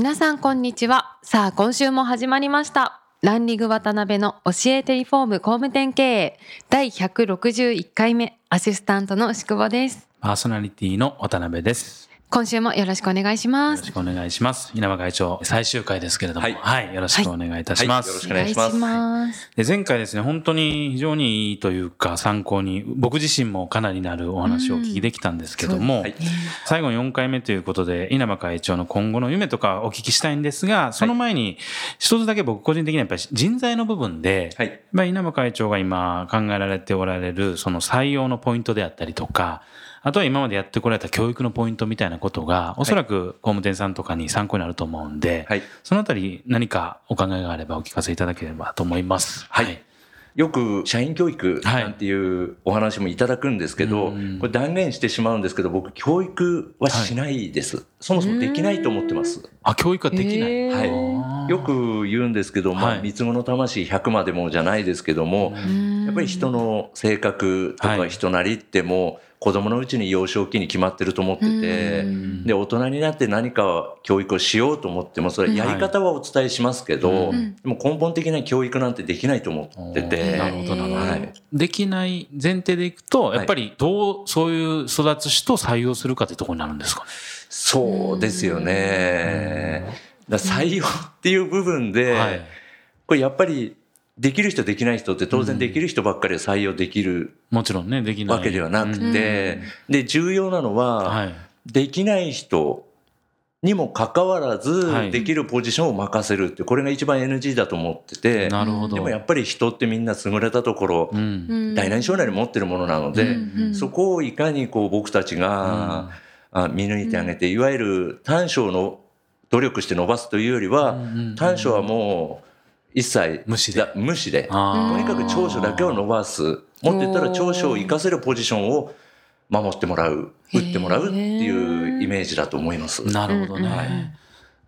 皆さんこんにちは。さあ今週も始まりました。ランリング渡辺の教えてリフォーム工務店経営。第161回目アシスタントの宿坊です。パーソナリティの渡辺です。今週もよろしくお願いしよます。ろしくお願いします。稲葉会長、最終回ですけれども、は、はい。いよろしくお願いいたします。はい。よろしくお願いします。ますで前回ですね、本当に非常にいいというか参考に、僕自身もかなりなるお話をお聞きできたんですけども、はい。最後4回目ということで、稲葉会長の今後の夢とかお聞きしたいんですが、その前に、一つだけ僕個人的にはやっぱり人材の部分で、はい。まあ、稲葉会長が今考えられておられるその採用のポイントであったりとか、あとは今までやってこられた教育のポイントみたいなことが、おそらく工務店さんとかに参考になると思うんで、はい。そのあたり何かお考えがあればお聞かせいただければと思います。はい。よく社員教育なんていうお話もいただくんですけど、うん。これ断言してしまうんですけど、僕、教育はしないです。そもそもできないと思ってます。あ、教育はできない。はい。よく言うんですけど、まあ、はい。三つ子の魂100までもじゃないですけども、ぱり人の性格とかはい人なりってもう子供のうちに幼少期に決まってると思ってて、んで大人になって何か教育をしようと思ってもそれやり方はお伝えしますけど、うんでも根本的な教育なんてできないと思ってて、なるほどなるほど、はい。できない前提でいくと、やっぱりどう、そういう育つ人を採用するかってところになるんですかね？そうですよね。採用っていう部分で、はい。これやっぱりできる人できない人って当然できる人ばっかりで採用できるもちろんね、できない。わけではなくて、で重要なのは、はい。できない人にもかかわらずはいできるポジションを任せるってこれが一番 NG だと思ってて、なるほど。でもやっぱり人ってみんな優れたところ、うん。大なり小なり持ってるものなので、うんそこをいかにこう僕たちが、あ見抜いてあげて、いわゆる短所の努力して伸ばすというよりは、短所はもう一切無視で。だ無視で。あー。とにかく長所だけを伸ばす。もっと言ったら長所を生かせるポジションを守ってもらう。打ってもらうっていうイメージだと思います。なるほどね。はい。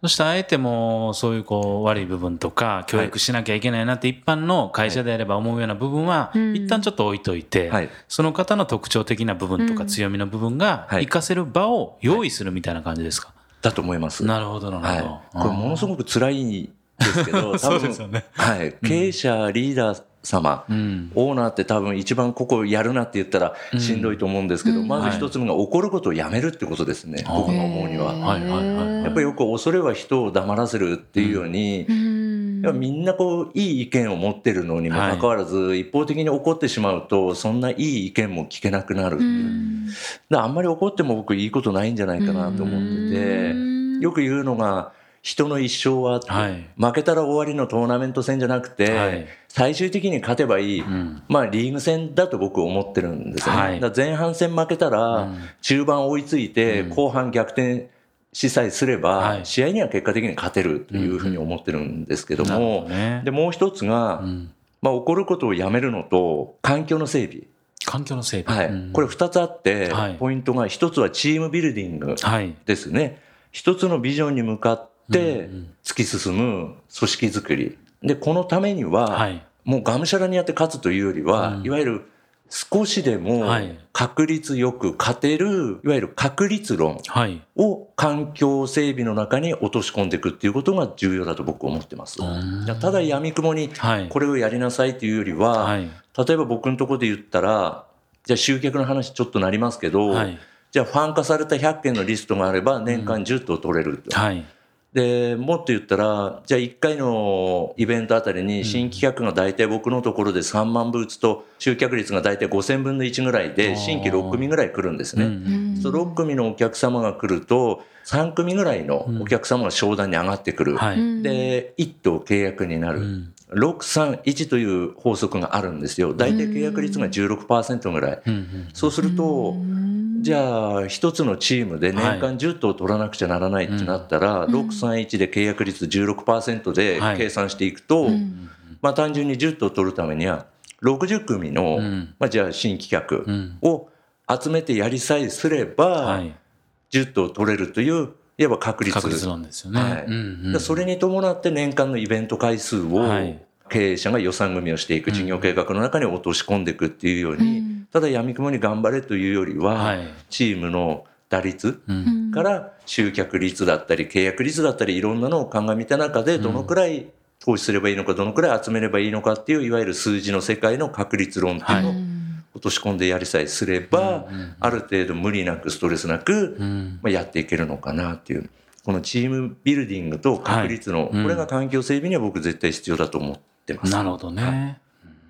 そしてあえてもそういうこう悪い部分とか教育しなきゃいけないなって一般の会社であれば思うような部分はうん。一旦ちょっと置いといて、はい。その方の特徴的な部分とかうん強みの部分がはい。活かせる場を用意するみたいな感じですか？だと思います。なるほどなるほど。はい、これものすごく辛いんですけど、多分ね。はい、経営者、リーダー様、うん。オーナーって多分一番ここやるなって言ったらしんどいと思うんですけど、うん。まず一つ目が怒ることをやめるってことですね、はい僕が思うには。はいはいはい。やっぱりよく恐れは人を黙らせるっていうように、うん。みんなこういい意見を持ってるのにもかかわらず、一方的に怒ってしまうとそんないい意見も聞けなくなる、う。ん。であんまり怒っても僕いいことないんじゃないかなと思ってて、よく言うのが人の一生ははい。負けたら終わりのトーナメント戦じゃなくて、はい。最終的に勝てばいい、うん。まあリーグ戦だと僕思ってるんですよね、はい。前半戦負けたら、うん。中盤追いついて、うん。後半逆転しさえすれば、はい。試合には結果的に勝てるというふうに思ってるんですけども、どね。で。もう一つが、うん。まあ、怒ることをやめるのと環境の整備、環境の整備。はい。うん。これ2つあって、はい。ポイントが一つはチームビルディングはい。ですね。一つのビジョンに向かってうんうん突き進む組織づくりでこのためには、はい。もうがむしゃらにやって勝つというよりは、うんいわゆる少しでもはい確率よく勝てる、いわゆる確率論はい。を環境整備の中に落とし込んでいくっていうことが重要だと僕は思ってます。うんただ闇雲にはい。これをやりなさいというよりは、はい。例えば僕のところで言ったら、じゃあ集客の話ちょっとなりますけど、はい。じゃあファン化された100件のリストがあれば年間10頭取れると。はい。でもっと言ったらじゃあ1回のイベントあたりに新規客が大体僕のところで3万ブーツと集客率が大体5000分の1ぐらいで新規6組ぐらい来るんですね。うんそう6組のお客様が来ると3組ぐらいのお客様が商談に上がってくる。はい。で1頭契約になる。うん631という法則があるんですよ。大体契約率が16%ぐらい。うんうんそうすると、じゃあ一つのチームで年間10頭取らなくちゃならないってなったら、631で契約率16%で計算していくと、まあ単純に10頭取るためには60組の、まあじゃあ新規客を集めてやりさえすれば、10頭取れるといういわば確率確率論ですよね、はい。それに伴って年間のイベント回数を経営者が予算組みをしていく事業計画の中に落とし込んでいくっていうように、ただ闇雲に頑張れというよりは、チームの打率から集客率だったり契約率だったりいろんなのを鑑みた中でどのくらい投資すればいいのかどのくらい集めればいいのかっていういわゆる数字の世界の確率論っていうのを落とし込んでやりさえすればある程度無理なくストレスなくまやっていけるのかなっていう。このチームビルディングと確率のこれが環境整備には僕絶対必要だと思ってます。なるほどね、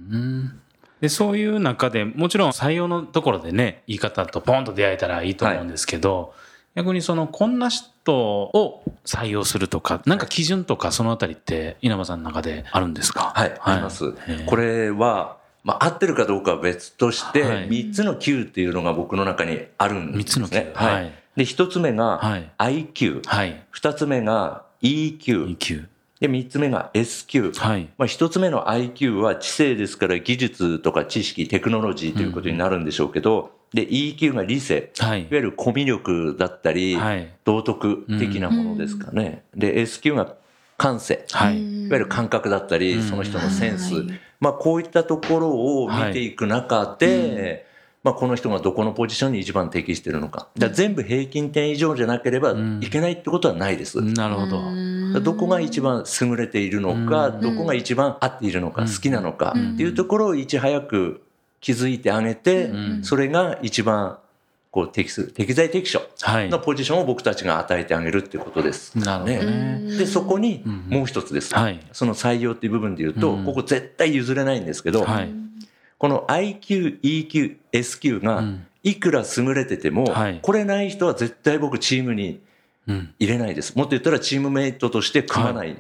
うん。でそういう中でもちろん採用のところでね言い方とポンと出会えたらいいと思うんですけど、はい、逆にそのこんな人を採用するとかなんか基準とかそのあたりって稲葉さんの中であるんですか？はい、はい、あります。これはまあ、合ってるかどうかは別として、3つの Q っていうのが僕の中にあるんですね。3つの Q。はい。で、1つ目が IQ。はい。2つ目が EQ。EQ。で、三つ目が S q はい。まあ、一つ目の IQ は知性ですから技術とか知識、テクノロジーということになるんでしょうけど、うん、で、EQ が理性。はい。いわゆるコミュ力だったり、はい、道徳的なものですかね。うん、で、S q が感性。はい。いわゆる感覚だったり、その人のセンス。まあ、こういったところを見ていく中で、まあ、この人がどこのポジションに一番適しているのか。だ全部平均点以上じゃなければいけないってことはないです。なるほど。どこが一番優れているのか、どこが一番合っているのか、好きなのかっていうところをいち早く気づいてあげて、それが一番こう適す適材適所のポジションを僕たちが与えてあげるっていうことです、なるほどね。で、そこにもう一つです、その採用っていう部分で言うと、ここ絶対譲れないんですけど、この IQ、EQ、SQ がいくら優れてても、これない人は絶対僕チームに入れないです。もっと言ったらチームメイトとして組まない。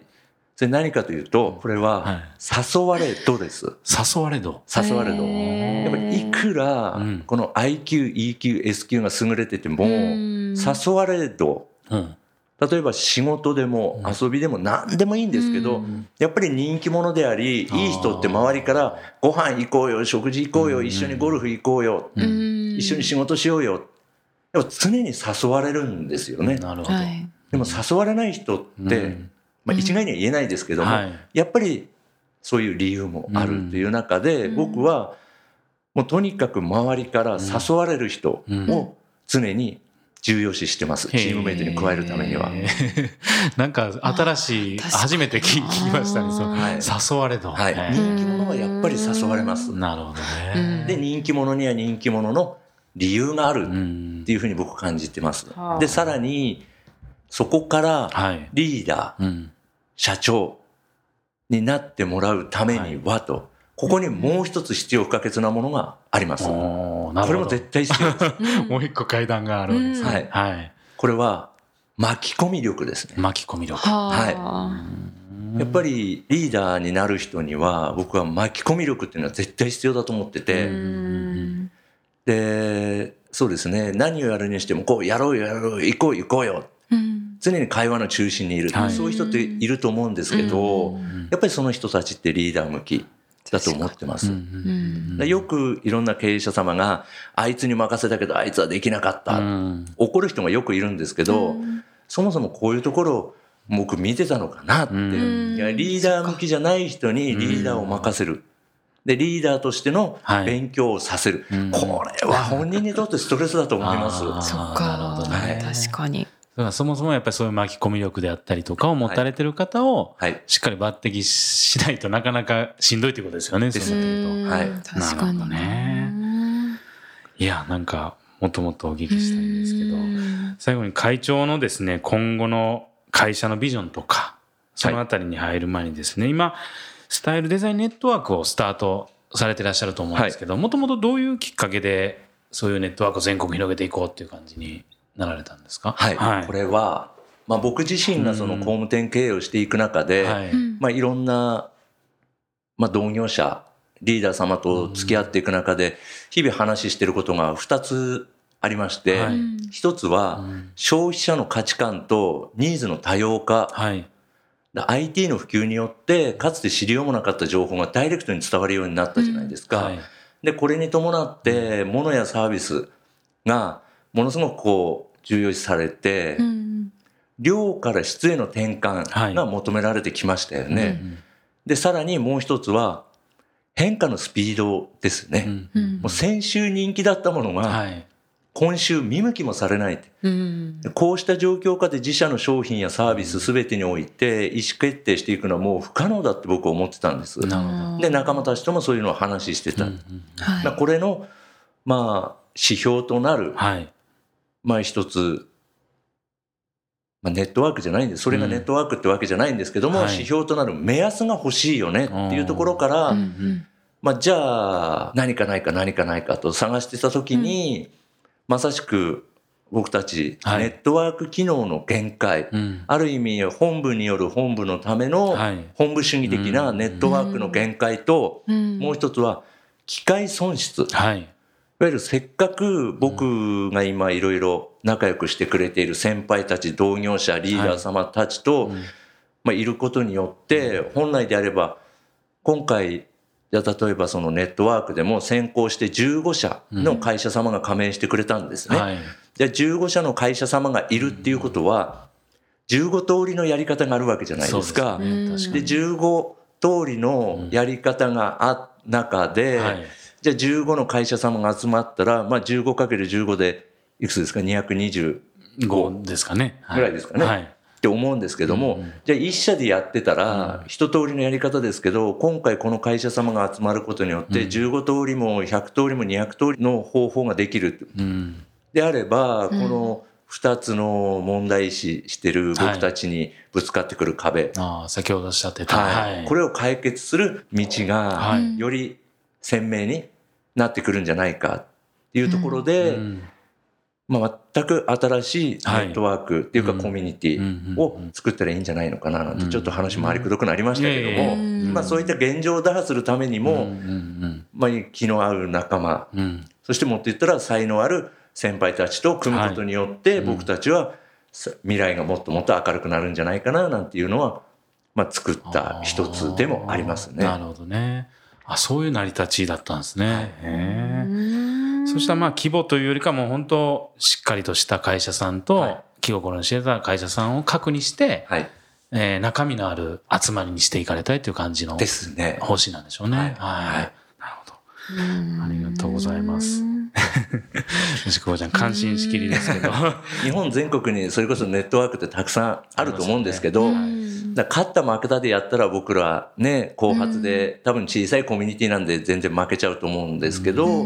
それ何かというと、これは、誘われ度です。誘われ度。誘われ度。やっぱりいくら、この IQ、EQ、SQ が優れてても、誘われ度。例えば仕事でも遊びでも何でもいいんですけど、やっぱり人気者であり、いい人って周りからご飯行こうよ、食事行こうよ、一緒にゴルフ行こうよ、一緒に仕事しよう。よ。でも常に誘われるんですよね。なるほど。でも誘われない人って、まあ一概には言えないですけども、やっぱりそういう理由もあるという中で、僕はもうとにかく周りから誘われる人を常に重要視してます。チームメイトに加えるためには。なんか新しい、初めて聞きましたね。はい、誘われと。はい。人気者はやっぱり誘われます。なるほどね。で、人気者には人気者の理由があるっていうふうに僕感じてます。で、さらに、そこからリーダー、社長になってもらうためにはと、ここにもう一つ必要不可欠なものがあります。これも絶対必要です。もう一個階段があるんですね。はい。はい。これは巻き込み力ですね。巻き込み力。はい。やっぱりリーダーになる人には僕は巻き込み力っていうのは絶対必要だと思ってて。で、そうですね。何をやるにしてもこうやろうよやろうよ行こう行こうよ。常に会話の中心にいる、はい、そういう人っていると思うんですけど、やっぱりその人たちってリーダー向き。だと思ってます。よくいろんな経営者様が、あいつに任せたけどあいつはできなかった。怒る人がよくいるんですけど、そもそもこういうところを僕見てたのかなって。いやリーダー向きじゃない人にリーダーを任せる。で、リーダーとしての勉強をさせる。これは本人にとってストレスだと思います。そっか。確かに。だからそもそもやっぱりそういう巻き込み力であったりとかを持たれてる方をしっかり抜擢しないとなかなかしんどいということですよね。そういうと。はい。確かにね。いや、なんかもっともっとお聞きしたいんですけど、最後に会長のですね、今後の会社のビジョンとか、そのあたりに入る前にですね、はい、今、スタイルデザインネットワークをスタートされてらっしゃると思うんですけど、もともとどういうきっかけでそういうネットワークを全国広げていこうっていう感じになられたんですか？はい、はい、これは、まあ、僕自身がその工務店経営をしていく中で、はい、まあ、いろんな、まあ、同業者リーダー様と付き合っていく中で日々話してることが2つありまして、はい、一つは消費者の価値観とニーズの多様化、はい、IT の普及によってかつて知りようもなかった情報がダイレクトに伝わるようになったじゃないですか。うん。はい、でこれに伴って物やサービスがものすごくこう重要視されて、うん、量から質への転換が求められてきましたよね。はいうん。でさらにもう一つは変化のスピードですね。うん、もう先週人気だったものが、はい。今週見向きもされない、うん、こうした状況下で自社の商品やサービス全てにおいて意思決定していくのはもう不可能だって僕は思ってたんです。で仲間たちともそういうのを話してた。うんうん、これのまあ指標となる、はい、まあ一つ、まあ、ネットワークじゃないんです。それがネットワークってわけじゃないんですけども、うん、指標となる目安が欲しいよねっていうところから、まあ、じゃあ何かないか何かないかと探してた時に、まさしく僕たち、ネットワーク機能の限界、うん、ある意味本部による本部のための本部主義的なネットワークの限界と、もう一つは機械損失、はい、いわゆるせっかく僕が今いろいろ仲良くしてくれている先輩たち同業者リーダー様たちと、まあ、いることによって本来であれば今回じゃ例えばそのネットワークでも先行して15社の会社様が加盟してくれたんですね。うんはい、で15社の会社様がいるっていうことは15通りのやり方があるわけじゃないですか。で、ね、15通りのやり方があ中で、はい、じゃあ15の会社様が集まったら、まあ、15×15 でいくつですか？225ですかね。ぐらいですかね。はい。って思うんですけども、うん、じゃあ一社でやってたら、一通りのやり方ですけど、今回この会社様が集まることによって、15通りも100通りも200通りの方法ができる。うん、であれば、この2つの問題視してる僕たちにぶつかってくる壁。はい、あ先ほどおっしゃってた、はい。これを解決する道が、より鮮明になってくるんじゃないかっていうところで、うん。まあ、全く新しいネットワークっていうかコミュニティを作ったらいいん。じそしたらいいんじゃないのかななんてちょっと話回りくどくなりましたけども、まあ、そういった現状を打破するためにも、まあ、気の合う仲間、そしてもっと言ったら才能ある先輩たちと組むことによって僕たちは未来がもっともっと明るくなるんじゃないかななんていうのは、まあ、作った一つでもありますね。なるほどね。あそういう成り立ちだったんですね。はい。そしたらまあ規模というよりかも本当しっかりとした会社さんと気心に知れた会社さんを確認して、はい、えー、中身のある集まりにしていかれたいという感じのですね。方針なんでしょうね。はい、はい。ありがとうございます。よしこちゃん感心しきりですけど。日本全国にそれこそネットワークってたくさんあると思うんですけど、だ勝った負けたでやったら僕らね後発で多分小さいコミュニティなんで全然負けちゃうと思うんですけど、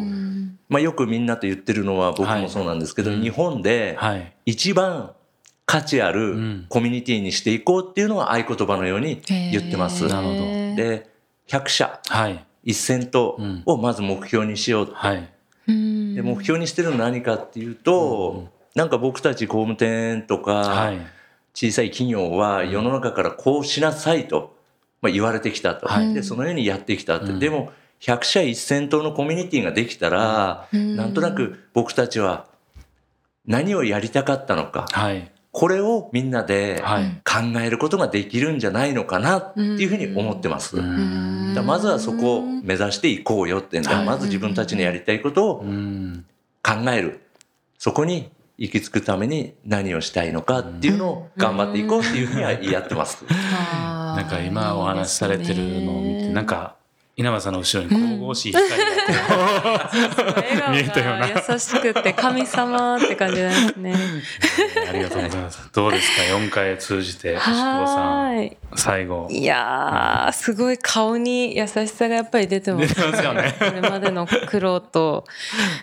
まあ、よくみんなと言ってるのは僕もそうなんですけど、はい、日本で一番価値あるコミュニティにしていこうっていうのは合言葉のように言ってます。なるほどで100社、はい、1000頭をまず目標にしようと。はい、で目標にしてるのは何かっていうと、うん、なんか僕たち工務店とか小さい企業は世の中からこうしなさいと、まあ、言われてきたと、はい、でそのようにやってきたって、うん、でも100社1000頭のコミュニティができたら、うん、なんとなく僕たちは何をやりたかったのか、はい、これをみんなで考えることができるんじゃないのかなっていうふうに思ってます。だまずはそこを目指していこうよってまず自分たちのやりたいことを考える。そこに行き着くために何をしたいのかっていうのを頑張っていこうっていうふうには言い合ってます。なんか今お話しされてるのを見て、なんか稲葉さんの後ろに神々しい光が、うん、見えたような優しくて神様って感じですね。ありがとうございます。どうですか？4回通じて牛久さん最後。いやすごい顔に優しさがやっぱり出てます出てますよね。これまでの苦労と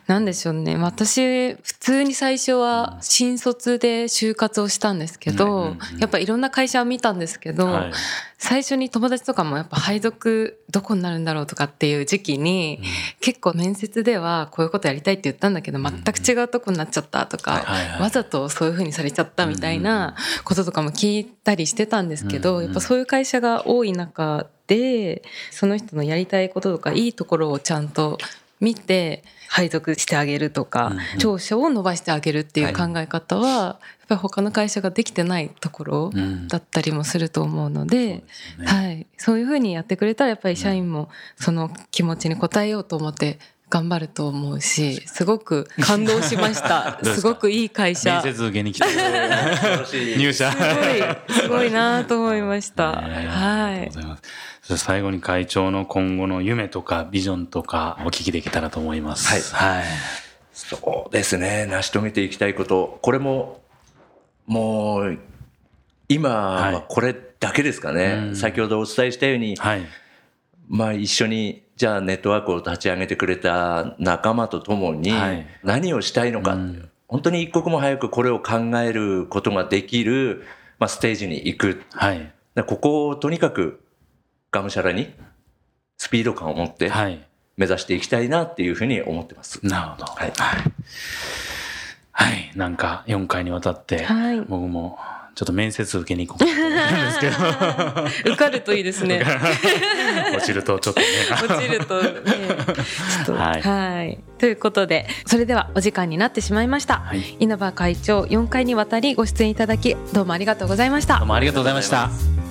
なんでしょうね。私普通に最初は新卒で就活をしたんですけど、やっぱいろんな会社を見たんですけど、はい最初に友達とかもやっぱ配属どこになるんだろうとかっていう時期に、うん、結構面接ではこういうことやりたいって言ったんだけど全く違うとこになっちゃったとか、わざとそういうふうにされちゃったみたいなこととかも聞いたりしてたんですけど、やっぱそういう会社が多い中でその人のやりたいこととかいいところをちゃんと見て配属してあげるとか、長所を伸ばしてあげるっていう考え方は、やっぱり他の会社ができてないところだったりもすると思うので,、はい、そういうふうにやってくれたらやっぱり社員もその気持ちに応えようと思って頑張ると思うしすごく感動しました。すごくいい会社。面接受けに来た 入社。すごいすごいなと思いました、はい最後に会長の今後の夢とかビジョンとかお聞きできたらと思います。はい。はい、そうですね。成し遂げていきたいこと。これも、もう、今はこれだけですかね。はい、先ほどお伝えしたように、はい、まあ一緒に、じゃあネットワークを立ち上げてくれた仲間と共に、何をしたいのか、本当に一刻も早くこれを考えることができる、まあ、ステージに行く。はい、ここをとにかくがむしゃらにスピード感を持って目指していきたいなっていうふうに思ってます。なるほど。はい。はい。なんか4回にわたって、僕もちょっと面接受けに行こうと思うんですけど。受かるといいですね。落ちるとちょっとね。落ちるとね。ちょっと、はい、はい。ということで、それではお時間になってしまいました。はい、稲葉会長、4回にわたりご出演いただき、どうもありがとうございました。どうもありがとうございました。